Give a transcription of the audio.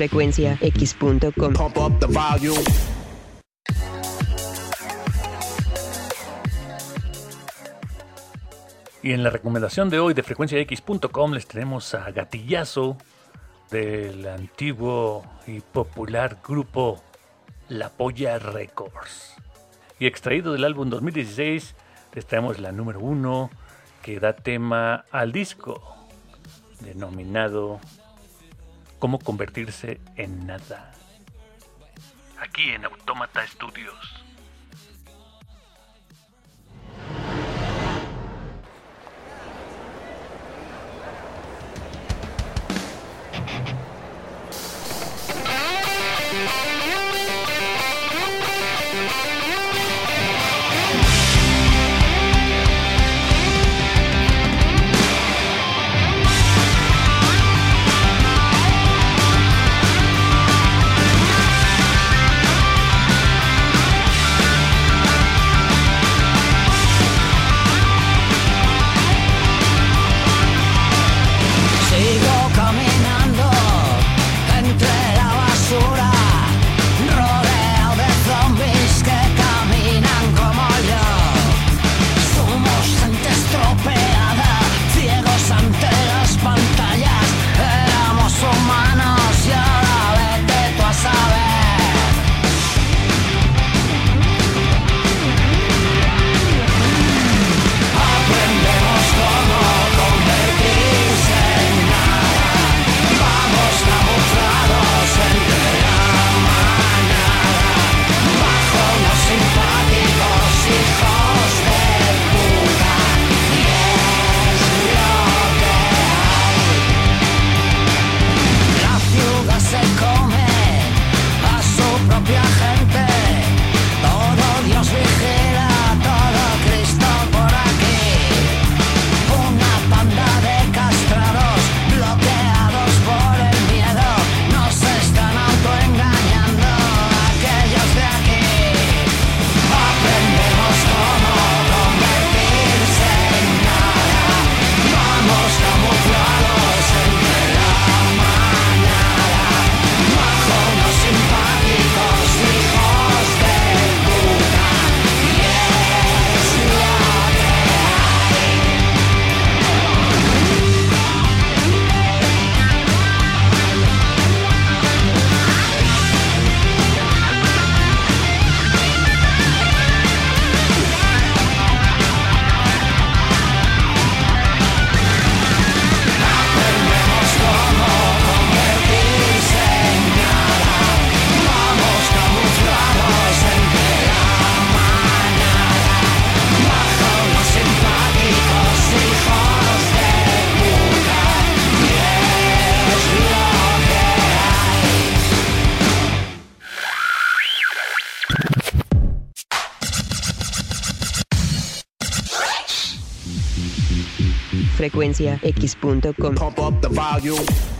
frecuencia x.com. Y en la recomendación de hoy de frecuenciax.com les tenemos a Gatillazo del antiguo y popular grupo La Polla Records. Y extraído del álbum 2016 les traemos la número uno que da tema al disco denominado cómo convertirse en nada. Aquí en Autómata Studios. frecuenciax.com.